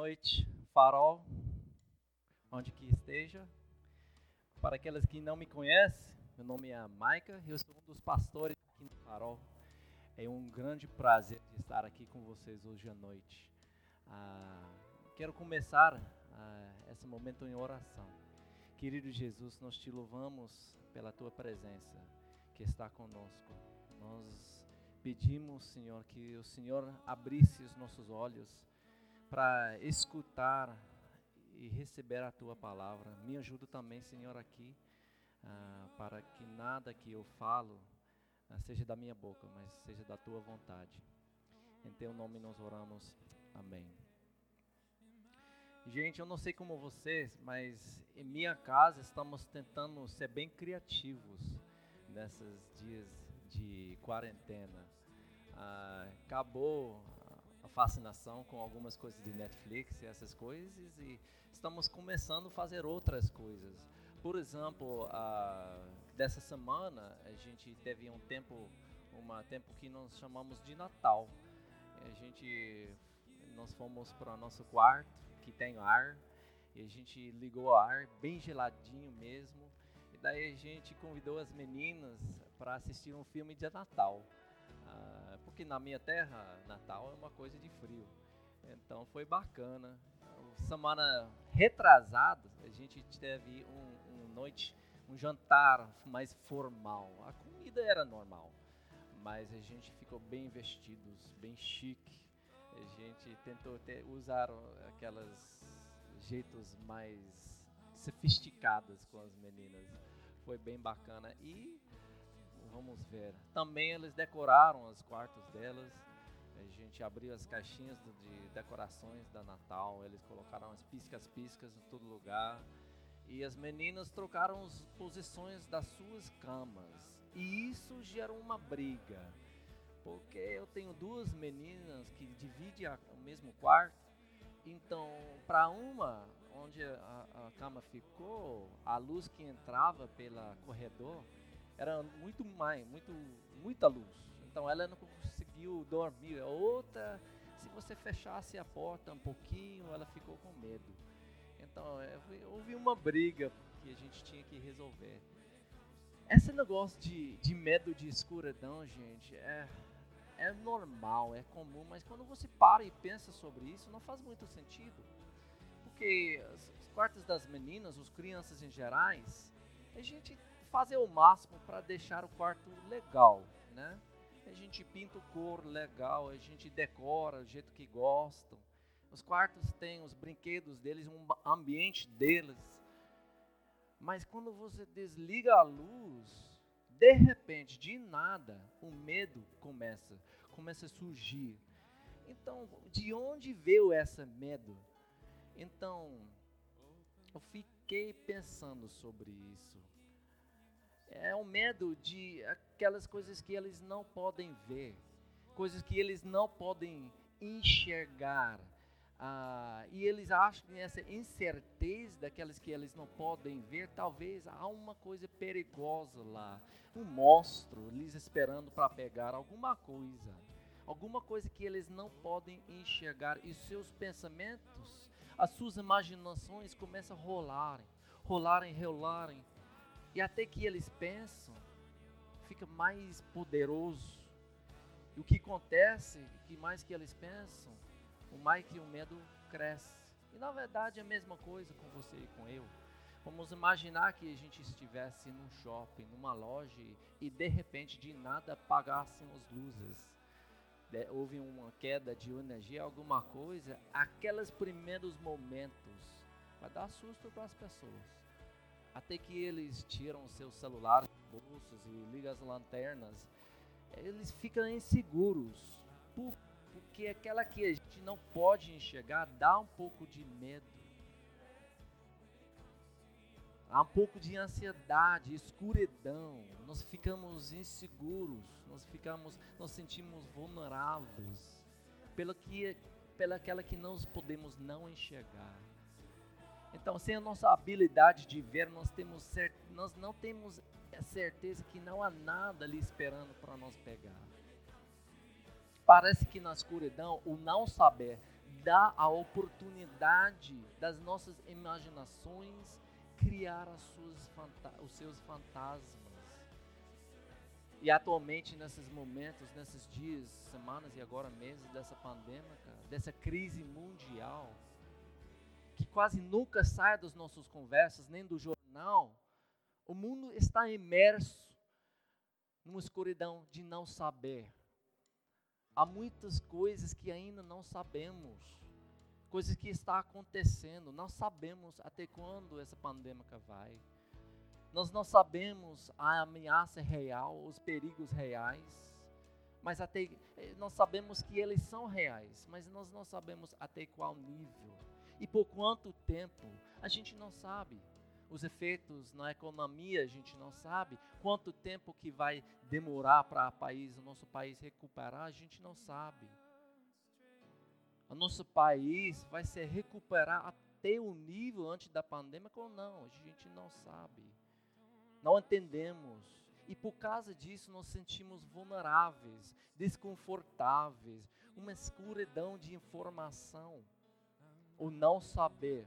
noite, farol, onde que esteja. Para aquelas que não me conhecem, meu nome é Maica e eu sou um dos pastores aqui no farol. É um grande prazer estar aqui com vocês hoje à noite. Ah, quero começar ah, esse momento em oração. Querido Jesus, nós te louvamos pela tua presença que está conosco. Nós pedimos, Senhor, que o Senhor abrisse os nossos olhos para escutar e receber a tua palavra. Me ajuda também, Senhor, aqui, ah, para que nada que eu falo ah, seja da minha boca, mas seja da tua vontade. Em teu nome nós oramos. Amém. Gente, eu não sei como vocês, mas em minha casa estamos tentando ser bem criativos nesses dias de quarentena. Ah, acabou fascinação com algumas coisas de Netflix e essas coisas e estamos começando a fazer outras coisas. Por exemplo, uh, dessa semana a gente teve um tempo, um tempo que nós chamamos de Natal. A gente, nós fomos para o nosso quarto que tem ar e a gente ligou o ar bem geladinho mesmo. E daí a gente convidou as meninas para assistir um filme de Natal porque na minha terra, Natal é uma coisa de frio. Então foi bacana. Semana retrasada, a gente teve um, um noite, um jantar mais formal. A comida era normal, mas a gente ficou bem vestidos, bem chique. A gente tentou ter, usar aquelas jeitos mais sofisticados com as meninas. Foi bem bacana e Vamos ver. Também eles decoraram os quartos delas. A gente abriu as caixinhas de decorações da Natal. Eles colocaram as piscas-piscas em todo lugar. E as meninas trocaram as posições das suas camas. E isso gerou uma briga. Porque eu tenho duas meninas que dividem o mesmo quarto. Então, para uma, onde a, a, cama ficou, a luz que entrava pela corredor era muito mais, muito, muita luz. Então ela não conseguiu dormir. A outra, se você fechasse a porta um pouquinho, ela ficou com medo. Então é, houve uma briga que a gente tinha que resolver. Esse negócio de, de medo de escuridão, gente, é, é normal, é comum, mas quando você para e pensa sobre isso, não faz muito sentido. Porque os quartos das meninas, os crianças em gerais, a gente fazer o máximo para deixar o quarto legal, né? A gente pinta o cor legal, a gente decora do jeito que gostam. Os quartos têm os brinquedos deles, um ambiente deles. Mas quando você desliga a luz, de repente, de nada, o medo começa, começa a surgir. Então, de onde veio esse medo? Então, eu fiquei pensando sobre isso o medo de aquelas coisas que eles não podem ver, coisas que eles não podem enxergar. Ah, e eles acham que essa incerteza daquelas que eles não podem ver, talvez há uma coisa perigosa lá, um monstro lhes esperando para pegar alguma coisa, alguma coisa que eles não podem enxergar e seus pensamentos, as suas imaginações começam a rolarem, rolarem, rolarem e até que eles pensam, fica mais poderoso. E o que acontece, que mais que eles pensam, o mais que o medo cresce. E na verdade é a mesma coisa com você e com eu. Vamos imaginar que a gente estivesse num shopping, numa loja e de repente de nada apagassem as luzes. Houve uma queda de energia, alguma coisa, aqueles primeiros momentos vai dar susto para as pessoas até que eles tiram seus celulares bolsos e ligam as lanternas, eles ficam inseguros, porque aquela que a gente não pode enxergar dá um pouco de medo. Há um pouco de ansiedade, escuridão, nós ficamos inseguros, nós ficamos, nós sentimos vulneráveis pela que, pela aquela que nós podemos não enxergar. Então, sem a nossa habilidade de ver, nós, temos nós não temos a certeza que não há nada ali esperando para nós pegar. Parece que na escuridão, o não saber dá a oportunidade das nossas imaginações criar os seus fantasmas. E atualmente, nesses momentos, nesses dias, semanas e agora meses dessa pandemia, dessa crise mundial, que quase nunca sai das nossas conversas, nem do jornal, o mundo está imerso numa escuridão de não saber. Há muitas coisas que ainda não sabemos, coisas que estão acontecendo, não sabemos até quando essa pandemia vai. Nós não sabemos a ameaça real, os perigos reais, mas até eh, nós sabemos que eles são reais, mas nós não sabemos até qual nível e por quanto tempo. A gente não sabe. Os efeitos na economia a gente não sabe. Quanto tempo que vai demorar para o país, o nosso país recuperar, a gente não sabe. O nosso país vai se recuperar até o nível antes da pandemia ou não, a gente não sabe não entendemos. E por causa disso nós sentimos vulneráveis, desconfortáveis, uma escuridão de informação, o não saber.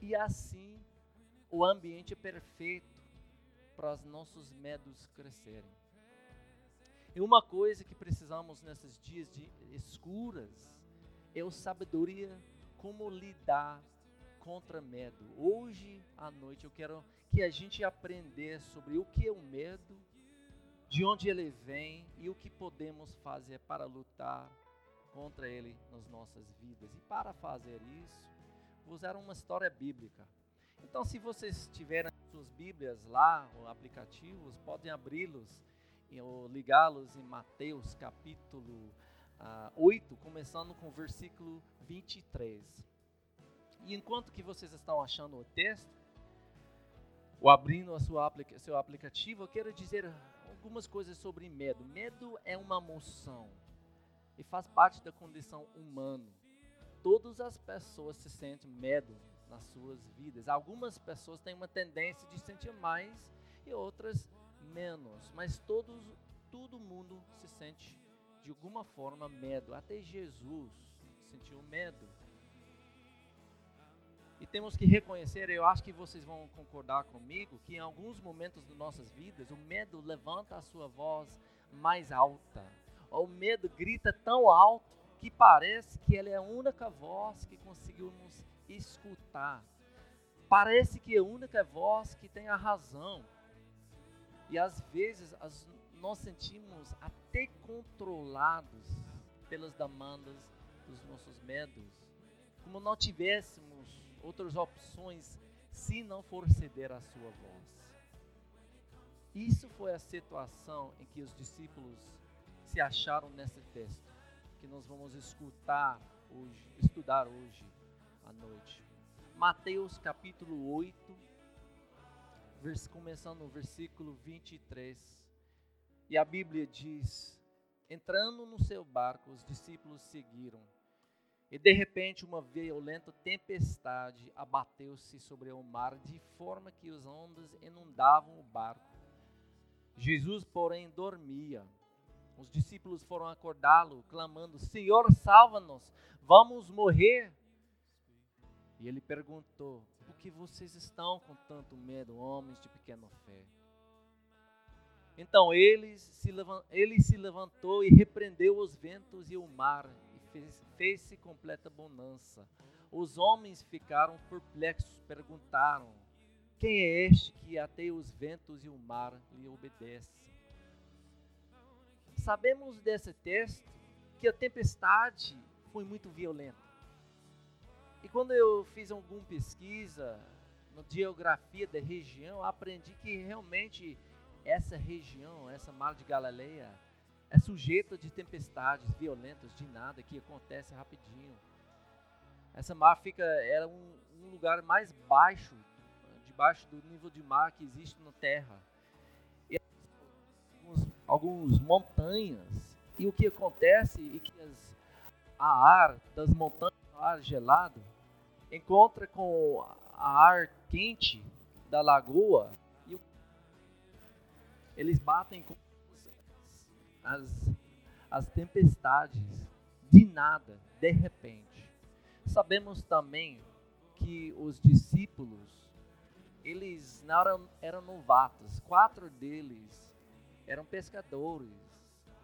E assim o ambiente perfeito para os nossos medos crescerem. E uma coisa que precisamos nesses dias de escuras é a sabedoria como lidar contra medo. Hoje à noite eu quero que a gente aprender sobre o que é o medo, de onde ele vem e o que podemos fazer para lutar contra ele nas nossas vidas. E para fazer isso, vou usar uma história bíblica. Então, se vocês tiverem suas Bíblias lá, ou aplicativos, podem abri-los ou ligá-los em Mateus capítulo ah, 8, começando com o versículo 23. E enquanto que vocês estão achando o texto, ou abrindo a sua aplica seu aplicativo, eu quero dizer algumas coisas sobre medo. Medo é uma emoção e faz parte da condição humana. Todas as pessoas se sentem medo nas suas vidas. Algumas pessoas têm uma tendência de sentir mais e outras menos, mas todos, todo mundo se sente de alguma forma medo. Até Jesus sentiu medo. E temos que reconhecer, eu acho que vocês vão concordar comigo, que em alguns momentos de nossas vidas, o medo levanta a sua voz mais alta. O medo grita tão alto que parece que ele é a única voz que conseguiu nos escutar. Parece que é a única voz que tem a razão. E às vezes as, nós sentimos até controlados pelas demandas dos nossos medos, como não tivéssemos outras opções se não for ceder à sua voz. Isso foi a situação em que os discípulos se acharam nesse texto, que nós vamos escutar hoje, estudar hoje à noite. Mateus capítulo 8, começando no versículo 23. E a Bíblia diz: Entrando no seu barco, os discípulos seguiram e de repente uma violenta tempestade abateu-se sobre o mar, de forma que as ondas inundavam o barco. Jesus, porém, dormia. Os discípulos foram acordá-lo, clamando: Senhor, salva-nos, vamos morrer. E ele perguntou: Por que vocês estão com tanto medo, homens de pequena fé? Então ele se, levantou e repreendeu os ventos e o mar, fez-se completa bonança. Os homens ficaram perplexos, perguntaram: Quem é este que até os ventos e o mar lhe obedecem? Sabemos desse texto que a tempestade foi muito violenta. E quando eu fiz alguma pesquisa na geografia da região, aprendi que realmente essa região, essa mar de Galileia, é sujeita de tempestades violentas, de nada, que acontece rapidinho. Essa mar fica, era um, um lugar mais baixo, debaixo do nível de mar que existe na Terra. Alguns montanhas. E o que acontece é que as, a ar das montanhas, o ar gelado, encontra com a ar quente da lagoa e eles batem com as, as tempestades de nada, de repente. Sabemos também que os discípulos, eles não eram, eram novatos. Quatro deles eram pescadores.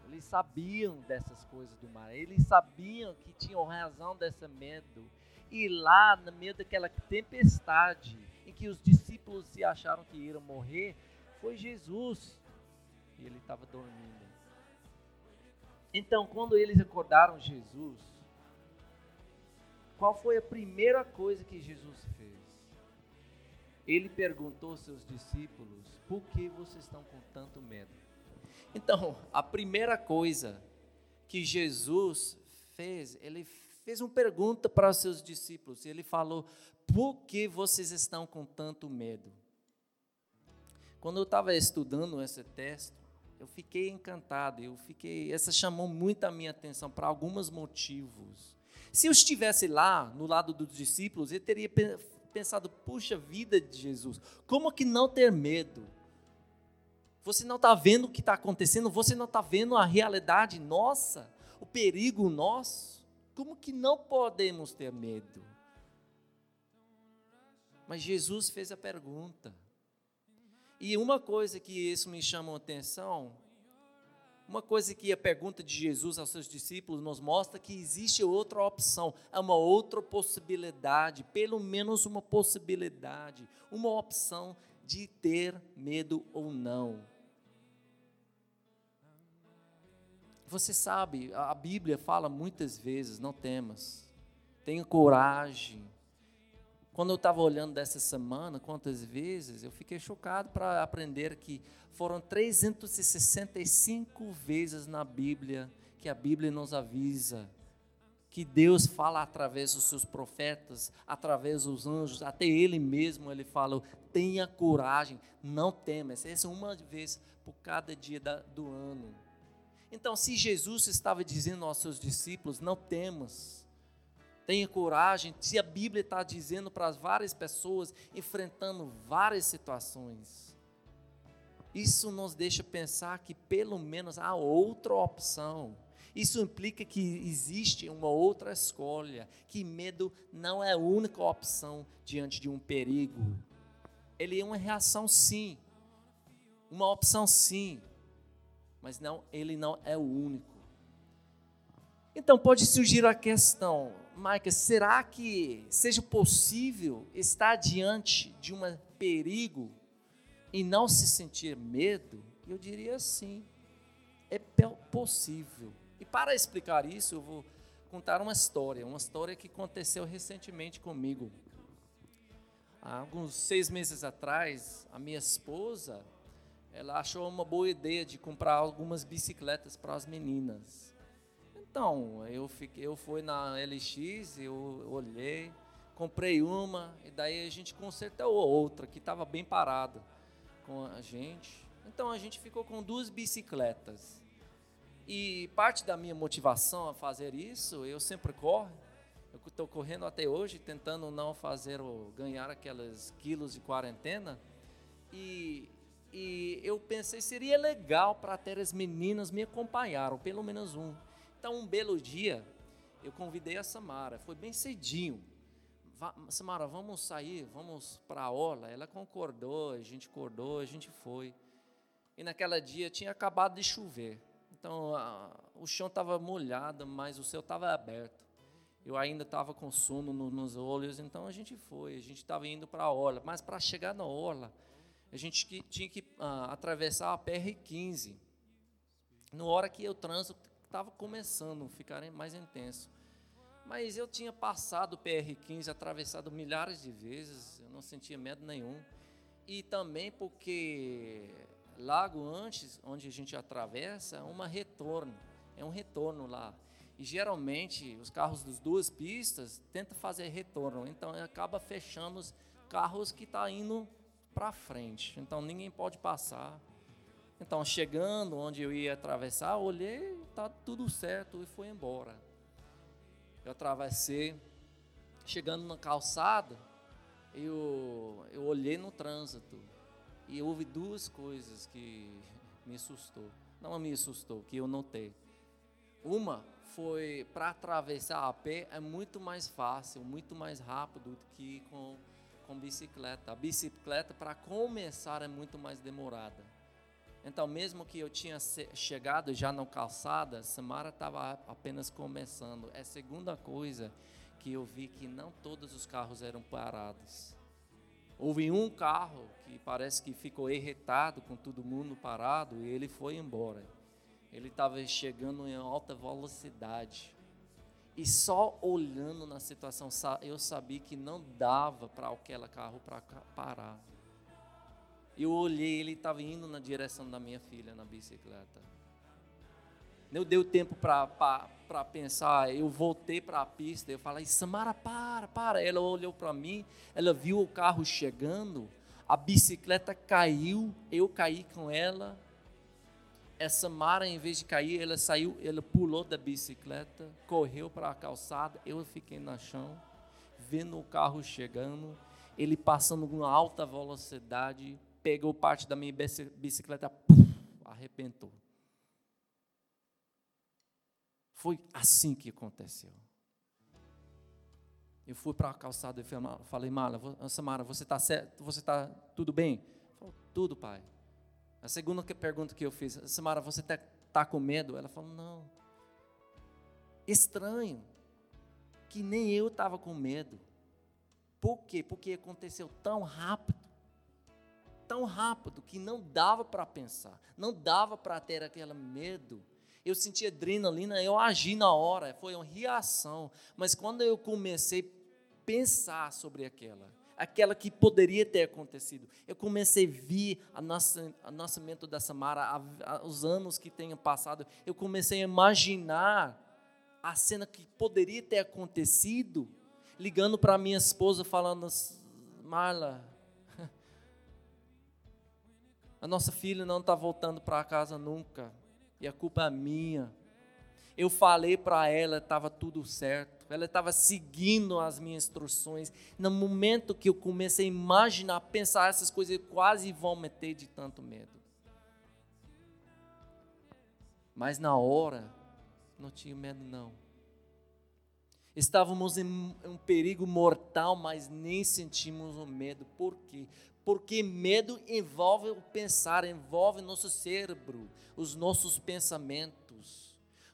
Eles sabiam dessas coisas do mar. Eles sabiam que tinham razão desse medo. E lá, no meio daquela tempestade, em que os discípulos se acharam que iam morrer, foi Jesus. E ele estava dormindo. Então, quando eles acordaram Jesus, qual foi a primeira coisa que Jesus fez? Ele perguntou aos seus discípulos: por que vocês estão com tanto medo? Então, a primeira coisa que Jesus fez, ele fez uma pergunta para os seus discípulos. Ele falou: por que vocês estão com tanto medo? Quando eu estava estudando esse texto, eu fiquei encantado, eu fiquei, essa chamou muito a minha atenção para alguns motivos. Se eu estivesse lá, no lado dos discípulos, eu teria pensado, puxa vida de Jesus, como que não ter medo? Você não está vendo o que está acontecendo, você não está vendo a realidade nossa, o perigo nosso. Como que não podemos ter medo? Mas Jesus fez a pergunta. E uma coisa que isso me chamou a atenção, uma coisa que a pergunta de Jesus aos seus discípulos nos mostra que existe outra opção, é uma outra possibilidade, pelo menos uma possibilidade, uma opção de ter medo ou não. Você sabe, a Bíblia fala muitas vezes: não temas, tenha coragem, quando eu estava olhando dessa semana, quantas vezes, eu fiquei chocado para aprender que foram 365 vezes na Bíblia que a Bíblia nos avisa que Deus fala através dos seus profetas, através dos anjos, até Ele mesmo, Ele fala: tenha coragem, não temas. Essa é uma vez por cada dia do ano. Então, se Jesus estava dizendo aos seus discípulos: não temas, Tenha coragem, se a Bíblia está dizendo para várias pessoas, enfrentando várias situações. Isso nos deixa pensar que pelo menos há outra opção. Isso implica que existe uma outra escolha, que medo não é a única opção diante de um perigo. Ele é uma reação sim, uma opção sim, mas não, ele não é o único. Então pode surgir a questão, Maica, será que seja possível estar diante de um perigo e não se sentir medo? Eu diria sim, é possível. E para explicar isso, eu vou contar uma história, uma história que aconteceu recentemente comigo. Há alguns seis meses atrás, a minha esposa, ela achou uma boa ideia de comprar algumas bicicletas para as meninas. Então, eu, fiquei, eu fui na LX, eu olhei, comprei uma, e daí a gente consertou outra, que estava bem parada com a gente. Então a gente ficou com duas bicicletas. E parte da minha motivação a fazer isso, eu sempre corro. Eu estou correndo até hoje, tentando não fazer ganhar aqueles quilos de quarentena. E, e eu pensei seria legal para ter as meninas me acompanharam, pelo menos um. Então, um belo dia, eu convidei a Samara, foi bem cedinho. Samara, vamos sair, vamos para a orla. Ela concordou, a gente acordou, a gente foi. E naquela dia tinha acabado de chover. Então, a, o chão estava molhado, mas o céu estava aberto. Eu ainda estava com sono no, nos olhos, então a gente foi. A gente estava indo para a orla. Mas para chegar na orla, a gente que, tinha que ah, atravessar a PR-15. Na hora que o trânsito estava começando a ficar mais intenso. Mas eu tinha passado o PR-15, atravessado milhares de vezes, eu não sentia medo nenhum. E também porque logo antes, onde a gente atravessa, é uma retorno, é um retorno lá. E geralmente os carros das duas pistas tentam fazer retorno, então acaba fechando os carros que estão tá indo para frente. Então ninguém pode passar. Então, chegando onde eu ia atravessar, olhei, tá tudo certo e fui embora. Eu atravessei, chegando na calçada, eu, eu olhei no trânsito e houve duas coisas que me assustou. Não me assustou, que eu notei. Uma foi para atravessar a pé é muito mais fácil, muito mais rápido do que com, com bicicleta. A bicicleta, para começar, é muito mais demorada. Então, mesmo que eu tinha chegado já na calçada, Samara estava apenas começando. É a segunda coisa que eu vi que não todos os carros eram parados. Houve um carro que parece que ficou irritado com todo mundo parado e ele foi embora. Ele estava chegando em alta velocidade. E só olhando na situação, eu sabia que não dava para aquele carro para parar. Eu olhei, ele estava indo na direção da minha filha na bicicleta. Não deu tempo para pensar. Eu voltei para a pista. Eu falei, Samara, para, para. Ela olhou para mim. Ela viu o carro chegando. A bicicleta caiu. Eu caí com ela. Essa Samara, em vez de cair, ela saiu. Ela pulou da bicicleta. Correu para a calçada. Eu fiquei no chão. Vendo o carro chegando. Ele passando com alta velocidade. Pegou parte da minha bicicleta. Puf, arrebentou. Foi assim que aconteceu. Eu fui para a calçada e falei, Samara, você está está tudo bem? Falou, tudo, pai. A segunda pergunta que eu fiz, Samara, você está tá com medo? Ela falou, não. Estranho, que nem eu estava com medo. Por quê? Porque aconteceu tão rápido, tão rápido, que não dava para pensar, não dava para ter aquele medo eu senti adrenalina, eu agi na hora, foi uma reação. Mas quando eu comecei a pensar sobre aquela, aquela que poderia ter acontecido, eu comecei a ver o nascimento da Samara, os anos que tenham passado, eu comecei a imaginar a cena que poderia ter acontecido, ligando para minha esposa, falando: Marla, a nossa filha não está voltando para casa nunca e a culpa é minha. Eu falei para ela, estava tudo certo. Ela estava seguindo as minhas instruções. No momento que eu comecei a imaginar, pensar essas coisas, eu quase vomitei de tanto medo. Mas na hora, não tinha medo não. Estávamos em um perigo mortal, mas nem sentimos o medo. Por quê? porque medo envolve o pensar, envolve nosso cérebro, os nossos pensamentos.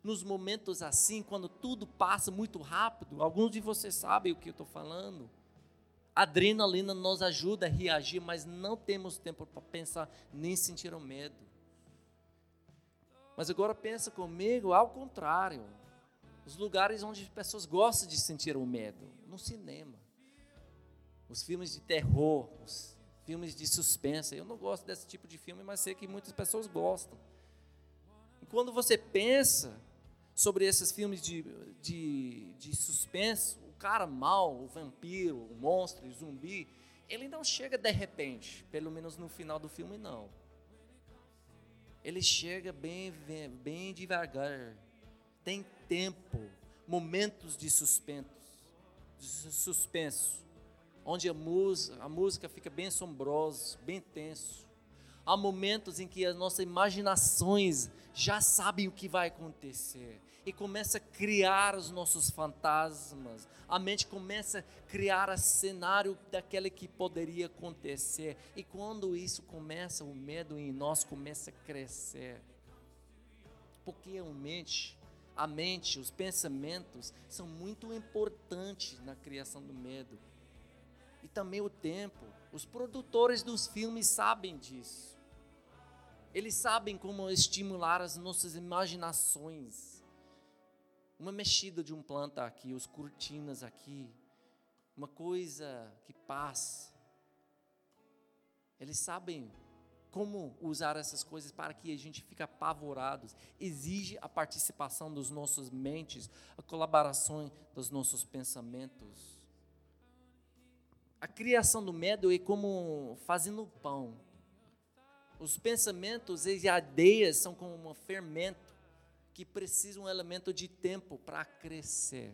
Nos momentos assim, quando tudo passa muito rápido, alguns de vocês sabem o que eu estou falando. A adrenalina nos ajuda a reagir, mas não temos tempo para pensar nem sentir o medo. Mas agora pensa comigo ao contrário. Os lugares onde as pessoas gostam de sentir o medo, no cinema. Os filmes de terror, os filmes de suspense. Eu não gosto desse tipo de filme, mas sei que muitas pessoas gostam. E quando você pensa sobre esses filmes de, de, de suspense, o cara mal, o vampiro, o monstro, o zumbi, ele não chega de repente, pelo menos no final do filme, não. Ele chega bem, bem, devagar. Tem tempo, momentos de suspense, de suspenso onde a música, a música fica bem assombrosa, bem tenso. Há momentos em que as nossas imaginações já sabem o que vai acontecer e começa a criar os nossos fantasmas. A mente começa a criar o cenário daquele que poderia acontecer. E quando isso começa, o medo em nós começa a crescer. Porque a mente, a mente, os pensamentos são muito importantes na criação do medo e também o tempo. Os produtores dos filmes sabem disso. Eles sabem como estimular as nossas imaginações. Uma mexida de um planta aqui, os cortinas aqui, uma coisa que passa. Eles sabem como usar essas coisas para que a gente fique apavorados. Exige a participação dos nossos mentes, a colaboração dos nossos pensamentos. A criação do medo é como fazendo pão. Os pensamentos e ideias são como um fermento que precisa um elemento de tempo para crescer.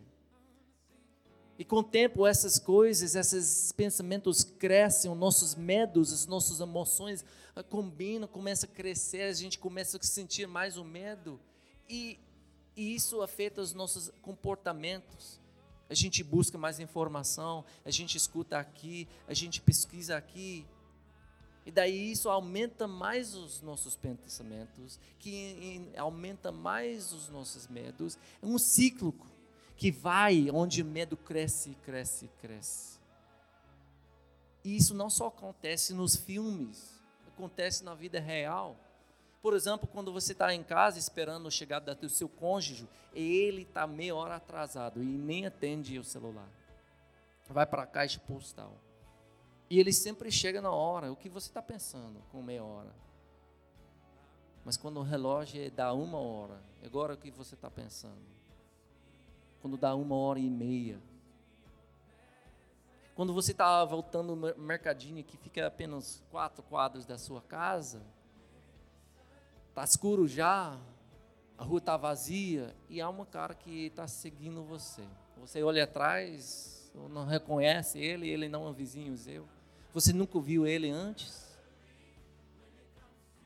E com o tempo, essas coisas, esses pensamentos crescem, os nossos medos, as nossas emoções combinam, começam a crescer, a gente começa a sentir mais o medo. E E isso afeta os nossos comportamentos. A gente busca mais informação, a gente escuta aqui, a gente pesquisa aqui. E daí isso aumenta mais os nossos pensamentos, que aumenta mais os nossos medos. É um ciclo que vai onde o medo cresce, cresce, cresce. E isso não só acontece nos filmes, acontece na vida real. Por exemplo, quando você está em casa esperando a chegada do seu cônjuge, ele está meia hora atrasado e nem atende o celular. Vai para a caixa postal. E ele sempre chega na hora. O que você está pensando com meia hora? Mas quando o relógio dá uma hora, agora o que você está pensando? Quando dá uma hora e meia. Quando você está voltando no mercadinho que fica apenas quatro quadros da sua casa, Está escuro já, a rua está vazia e há uma cara que está seguindo você. Você olha atrás, não reconhece ele, ele não é um vizinho seu. Você nunca viu ele antes.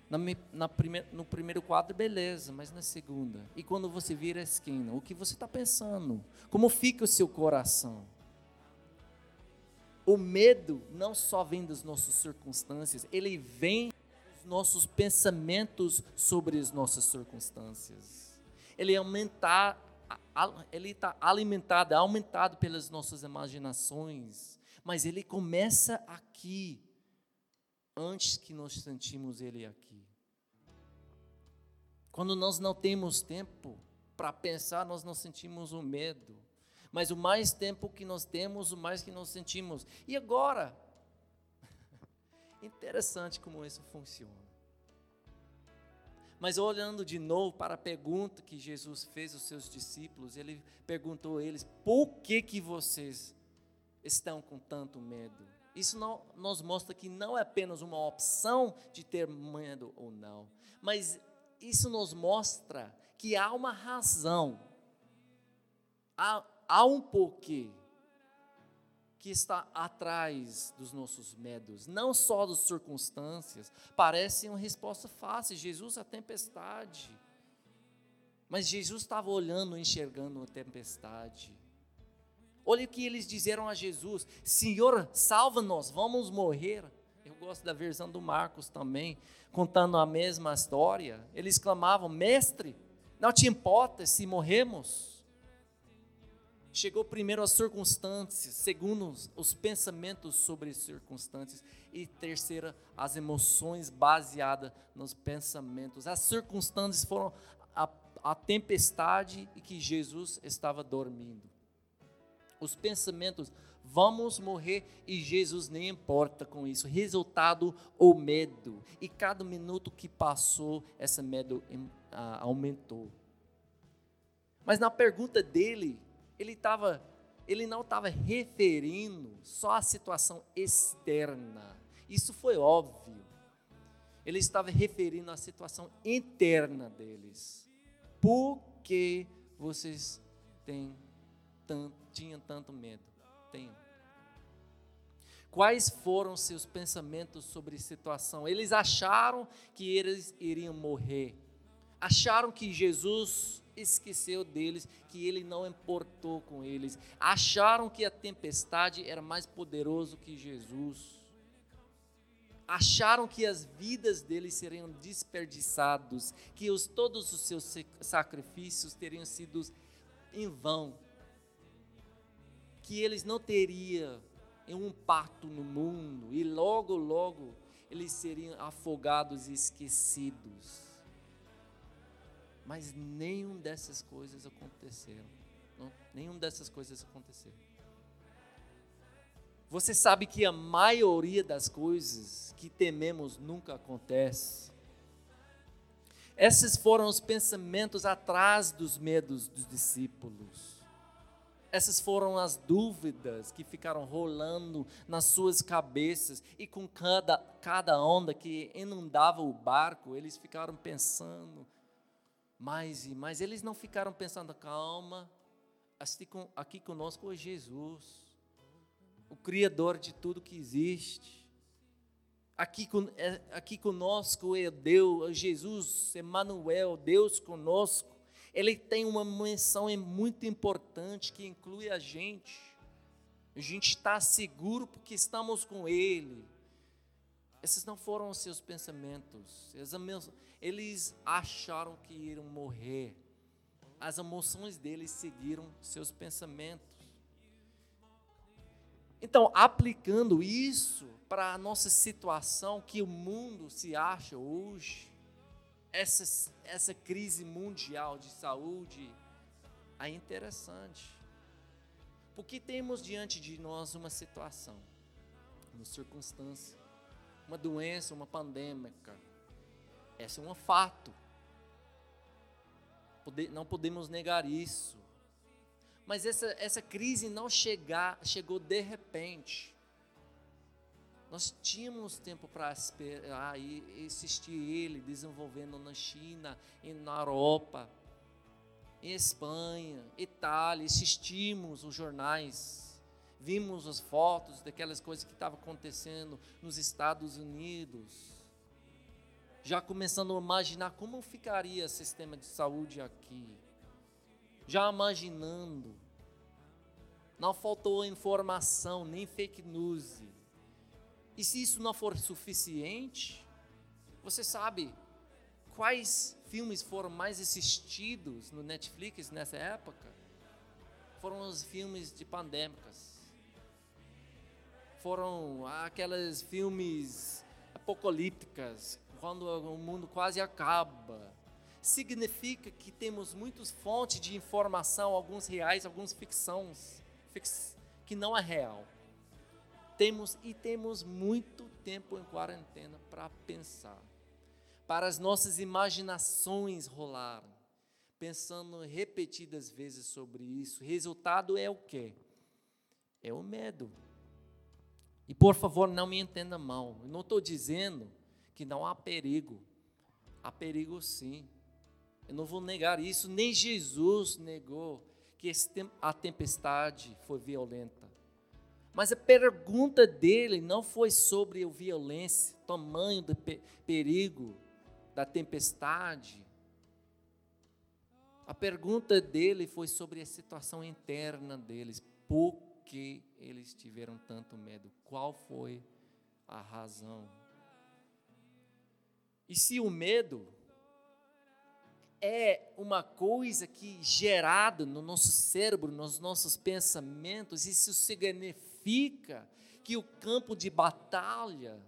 Na, na no primeiro quadro, beleza, mas na segunda. E quando você vira a esquina, o que você está pensando? Como fica o seu coração? O medo não só vem das nossas circunstâncias, ele vem nossos pensamentos sobre as nossas circunstâncias. Ele aumentar, ele está alimentado, é aumentado pelas nossas imaginações, mas ele começa aqui, antes que nós sentimos ele aqui. Quando nós não temos tempo para pensar, nós não sentimos o medo. Mas o mais tempo que nós temos, o mais que nós sentimos. E agora? Interessante como isso funciona. Mas olhando de novo para a pergunta que Jesus fez aos seus discípulos, ele perguntou a eles: por que, que vocês estão com tanto medo? Isso não, nos mostra que não é apenas uma opção de ter medo ou não, mas isso nos mostra que há uma razão, há, há um porquê que está atrás dos nossos medos, não só das circunstâncias. Parece uma resposta fácil. Jesus, a tempestade. Mas Jesus estava olhando, enxergando a tempestade. Olha o que eles disseram a Jesus: Senhor, salva-nos, vamos morrer. Eu gosto da versão do Marcos também, contando a mesma história. Eles clamavam: Mestre, não te importa se morremos? Chegou primeiro as circunstâncias, segundo os pensamentos sobre as circunstâncias, e terceira, as emoções baseadas nos pensamentos. As circunstâncias foram a, a tempestade e que Jesus estava dormindo. Os pensamentos, vamos morrer e Jesus nem importa com isso. Resultado, o medo. E cada minuto que passou, esse medo aumentou. Mas na pergunta dele, ele estava ele não estava referindo só à situação externa. Isso foi óbvio. Ele estava referindo à situação interna deles. Por que vocês têm tanto, tinham tanto medo? Tenham. Quais foram seus pensamentos sobre a situação? Eles acharam que eles iriam morrer. Acharam que Jesus esqueceu deles, que ele não importou com eles. Acharam que a tempestade era mais poderoso que Jesus. Acharam que as vidas deles seriam desperdiçados, que os, todos os seus sacrifícios teriam sido em vão, que eles não teriam um impacto no mundo e logo, logo eles seriam afogados e esquecidos. Mas nenhum dessas coisas aconteceram. Não? Nenhum dessas coisas aconteceram. Você sabe que a maioria das coisas que tememos nunca acontece. Esses foram os pensamentos atrás dos medos dos discípulos. Essas foram as dúvidas que ficaram rolando nas suas cabeças, e com cada, cada onda que inundava o barco, eles ficaram pensando: mais e mais. Eles não ficaram pensando, calma, aqui conosco é Jesus, o Criador de tudo que existe. Aqui, é, aqui conosco é Deus, é Jesus, Emmanuel, Deus conosco. Ele tem uma menção muito importante que inclui a gente. A gente está seguro porque estamos com Ele. Esses não foram os seus pensamentos. Eles acharam que iriam morrer. As emoções deles seguiram seus pensamentos. Então, aplicando isso para a nossa situação que o mundo se acha hoje, essa, essa crise mundial de saúde é interessante. Porque temos diante de nós uma situação, uma circunstância, uma doença, uma pandêmica. Esse é um fato. Não podemos negar isso. Mas essa, essa crise não chegar, chegou de repente. Nós tínhamos tempo para esperar e assistir ele desenvolvendo na China na Europa, em Espanha, Itália. Assistimos os jornais, vimos as fotos daquelas coisas que estavam acontecendo nos Estados Unidos. Já começando a imaginar como ficaria o sistema de saúde aqui já imaginando. Não faltou informação, nem fake news. E se isso não for suficiente, você sabe quais filmes foram mais assistidos no Netflix nessa época? Foram os filmes de pandêmicas. Foram aqueles filmes apocalípticos, quando o mundo quase acaba significa que temos muitas fontes de informação, alguns reais, alguns ficções, que não é real. Temos e temos muito tempo em quarentena para pensar, para as nossas imaginações rolarem, pensando repetidas vezes sobre isso. Resultado é o quê? É o medo. E por favor, não me entenda mal. Eu não estou dizendo que não há perigo. Há perigo sim. Eu não vou negar isso, nem Jesus negou que a tempestade foi violenta. Mas a pergunta dele não foi sobre a violência, o tamanho do perigo da tempestade. A pergunta dele foi sobre a situação interna deles. Por que eles tiveram tanto medo? Qual foi a razão? E se o medo é uma coisa que gerada no nosso cérebro, nos nossos pensamentos, isso significa que o campo de batalha,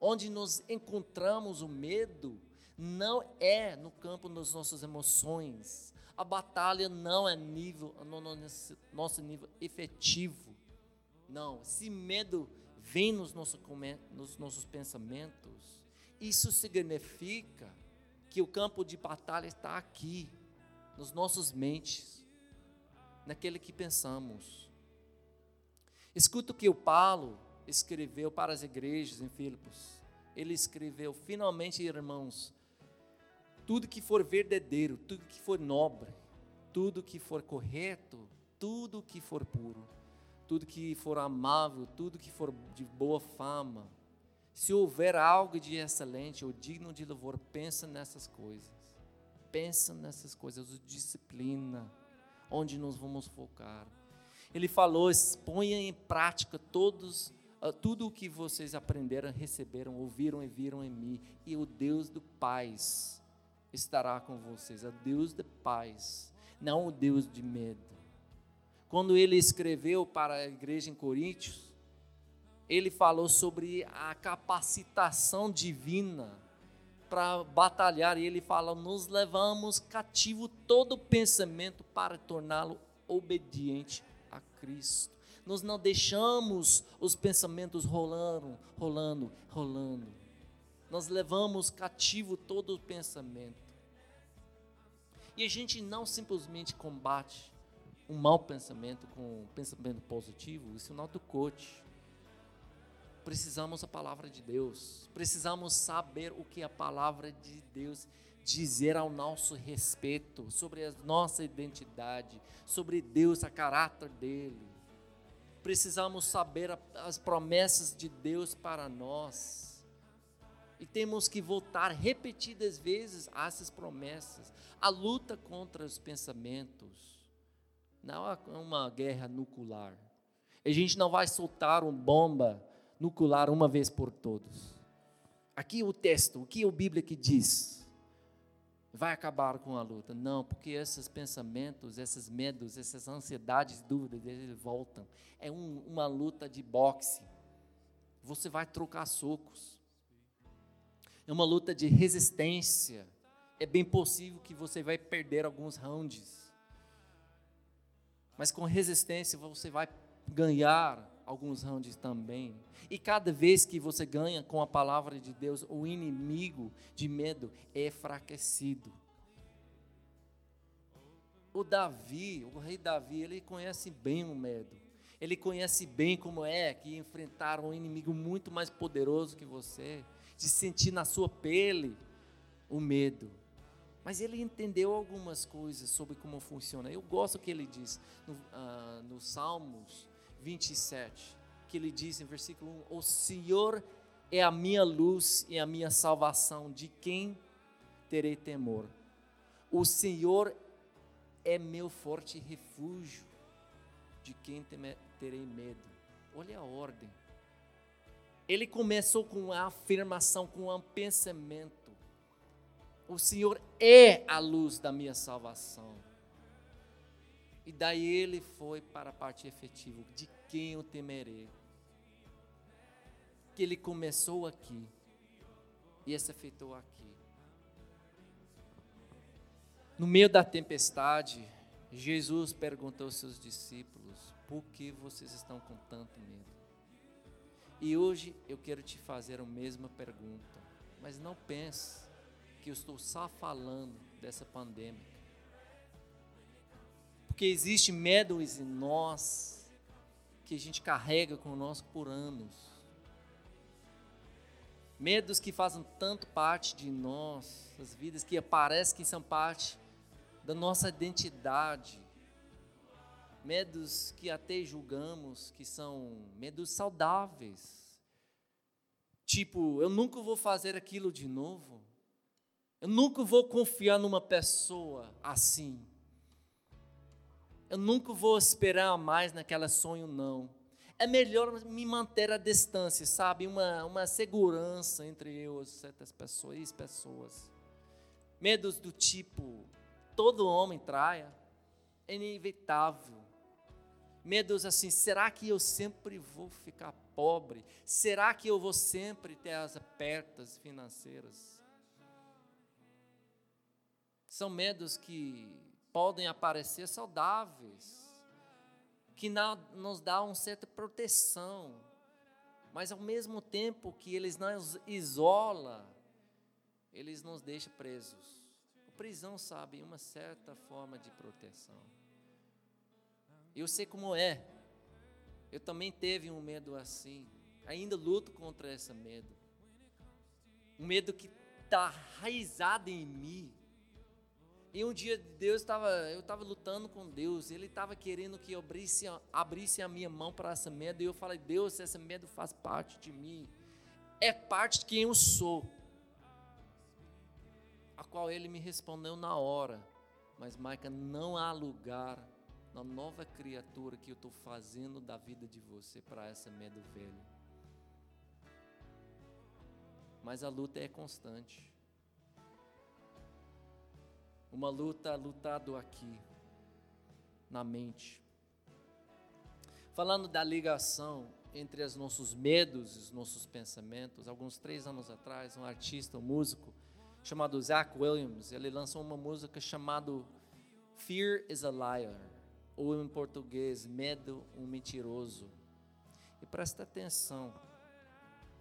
onde nos encontramos o medo, não é no campo das nossas emoções. A batalha não é nível, no nosso nível efetivo. Não, se medo vem nos nossos, nos nossos pensamentos, isso significa que o campo de batalha está aqui, nos nossos mentes, naquele que pensamos. Escuta o que o Paulo escreveu para as igrejas em Filipos. Ele escreveu: finalmente, irmãos, tudo que for verdadeiro, tudo que for nobre, tudo que for correto, tudo que for puro, tudo que for amável, tudo que for de boa fama, se houver algo de excelente ou digno de louvor, pensa nessas coisas. Pensa nessas coisas, disciplina, onde nós vamos focar. Ele falou: ponha em prática todos, uh, tudo o que vocês aprenderam, receberam, ouviram e viram em mim, e o Deus do paz estará com vocês. O Deus de paz, não o Deus de medo. Quando ele escreveu para a igreja em Coríntios, ele falou sobre a capacitação divina para batalhar, e ele fala: nos levamos cativo todo pensamento para torná-lo obediente Cristo. Nós não deixamos os pensamentos rolando, rolando, rolando. Nós levamos cativo todo o pensamento. E a gente não simplesmente combate um mau pensamento com um pensamento positivo, isso é do coach precisamos da palavra de Deus, precisamos saber o que a palavra de Deus dizer ao nosso respeito, sobre a nossa identidade, sobre Deus, a caráter dele. Precisamos saber as promessas de Deus para nós. E temos que voltar repetidas vezes a essas promessas. A luta contra os pensamentos não é uma guerra nuclear. A gente não vai soltar uma bomba nuclear uma vez por todos. Aqui o texto, o que a Bíblia que diz? Vai acabar com a luta. Não, porque esses pensamentos, esses medos, essas ansiedades, dúvidas, eles voltam. É um, uma luta de boxe. Você vai trocar socos. É uma luta de resistência. É bem possível que você vai perder alguns rounds. Mas com resistência você vai ganhar alguns rounds também. E cada vez que você ganha com a palavra de Deus, o inimigo de medo é enfraquecido. O Davi, o rei Davi, ele conhece bem o medo. Ele conhece bem como é que enfrentar um inimigo muito mais poderoso que você, de sentir na sua pele o medo. Mas ele entendeu algumas coisas sobre como funciona. Eu gosto que ele diz no, uh, no Salmos 27, que ele diz em versículo 1: O Senhor é a minha luz e a minha salvação, de quem terei temor? O Senhor é meu forte refúgio, de quem terei medo? Olha a ordem. Ele começou com a afirmação, com um pensamento. O Senhor é a luz da minha salvação. E daí ele foi para a parte efetiva. De quem eu temerei? Que ele começou aqui e se efetuou aqui. No meio da tempestade, Jesus perguntou aos seus discípulos: Por que vocês estão com tanto medo? E hoje eu quero te fazer a mesma pergunta, mas não pense que eu estou só falando dessa pandemia porque existe medos em nós que a gente carrega conosco por anos. Medos que fazem tanto parte de nós, as vidas que parece que são parte da nossa identidade. Medos que até julgamos que são medos saudáveis. Tipo, eu nunca vou fazer aquilo de novo. Eu nunca vou confiar numa pessoa assim. Eu nunca vou esperar mais naquela sonho, não. É melhor me manter à distância, sabe? Uma, uma segurança entre eu e certas pessoas, pessoas. Medos do tipo, todo homem traia, é inevitável. Medos assim, será que eu sempre vou ficar pobre? Será que eu vou sempre ter as apertas financeiras? São medos que podem aparecer saudáveis, que nos dá uma certa proteção, mas ao mesmo tempo que eles nos isola, eles nos deixam presos. A prisão, sabe, uma certa forma de proteção. Eu sei como é. Eu também teve um medo assim. Ainda luto contra esse medo. Um medo que está raizado em mim e um dia Deus estava, eu estava lutando com Deus, Ele estava querendo que eu abrisse, abrisse a minha mão para essa medo, e eu falei, Deus, essa medo faz parte de mim, é parte de quem eu sou. A qual Ele me respondeu na hora, mas Maica, não há lugar na nova criatura que eu estou fazendo da vida de você para essa medo velho. Mas a luta é constante. Uma luta lutado aqui, na mente. Falando da ligação entre os nossos medos e os nossos pensamentos, alguns três anos atrás, um artista, um músico, chamado Zach Williams, ele lançou uma música chamada Fear is a Liar, ou em português, Medo, um Mentiroso. E presta atenção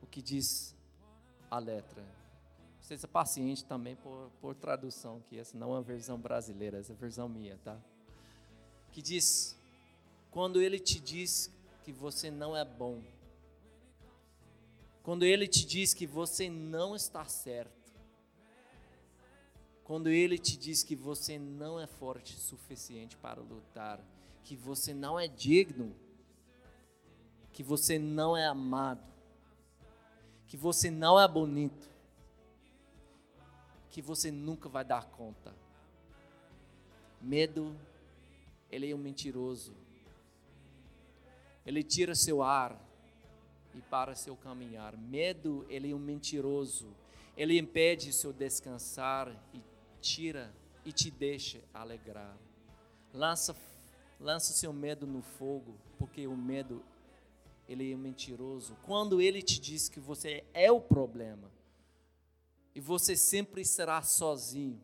o que diz a letra. Seja paciente também por, por tradução, que essa não é uma versão brasileira, essa é a versão minha, tá? Que diz: quando ele te diz que você não é bom, quando ele te diz que você não está certo, quando ele te diz que você não é forte o suficiente para lutar, que você não é digno, que você não é amado, que você não é bonito, que você nunca vai dar conta. Medo, ele é um mentiroso. Ele tira seu ar e para seu caminhar. Medo, ele é um mentiroso. Ele impede seu descansar e tira e te deixa alegrar. Lança lança seu medo no fogo, porque o medo ele é mentiroso. Quando ele te diz que você é o problema e você sempre será sozinho.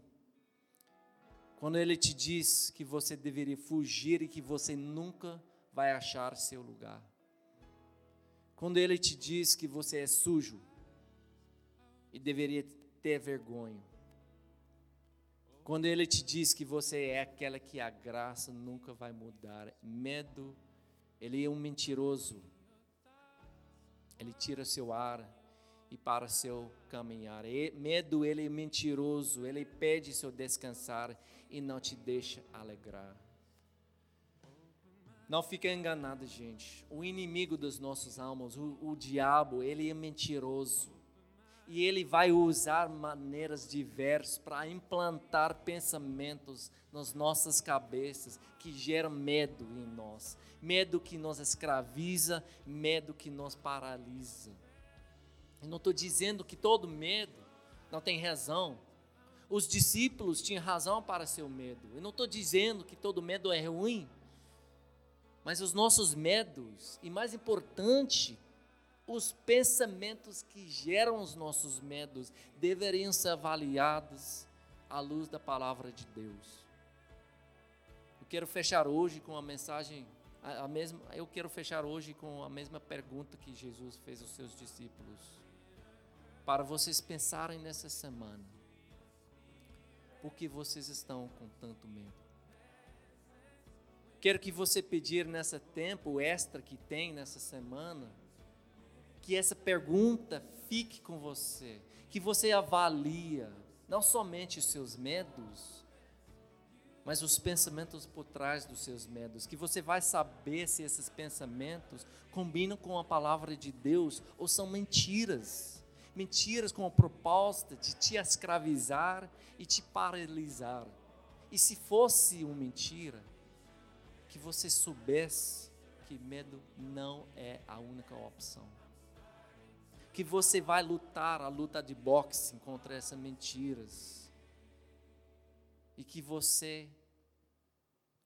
Quando ele te diz que você deveria fugir e que você nunca vai achar seu lugar. Quando ele te diz que você é sujo e deveria ter vergonha. Quando ele te diz que você é aquela que a graça nunca vai mudar. Medo, ele é um mentiroso. Ele tira seu ar e para seu caminhar. E, medo, ele é mentiroso, ele pede seu descansar e não te deixa alegrar. Não fica enganado, gente. O inimigo das nossas almas, o, o diabo, ele é mentiroso. E ele vai usar maneiras diversas para implantar pensamentos nas nossas cabeças que geram medo em nós. Medo que nos escraviza, medo que nos paralisa. Eu não estou dizendo que todo medo não tem razão. Os discípulos tinham razão para seu medo. Eu não estou dizendo que todo medo é ruim. Mas os nossos medos, e mais importante, os pensamentos que geram os nossos medos, deveriam ser avaliados à luz da palavra de Deus. Eu quero fechar hoje com a mensagem, a, mesma, eu quero fechar hoje com a mesma pergunta que Jesus fez aos seus discípulos, para vocês pensarem nessa semana. Por que vocês estão com tanto medo? Quero que você pedir nessa tempo extra que tem nessa semana, que essa pergunta fique com você, que você avalia não somente os seus medos, mas os pensamentos por trás dos seus medos, que você vai saber se esses pensamentos combinam com a palavra de Deus ou são mentiras. Mentiras com a proposta de te escravizar e te paralisar. E se fosse uma mentira, que você soubesse que medo não é a única opção. Que você vai lutar a luta de boxe contra essas mentiras. E que você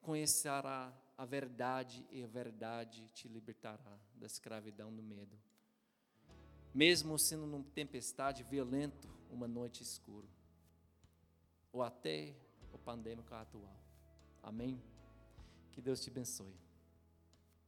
conhecerá a verdade e a verdade te libertará da escravidão do medo. Mesmo sendo numa tempestade violento, uma noite escura. Ou até o pandêmico atual. Amém? Que Deus te abençoe.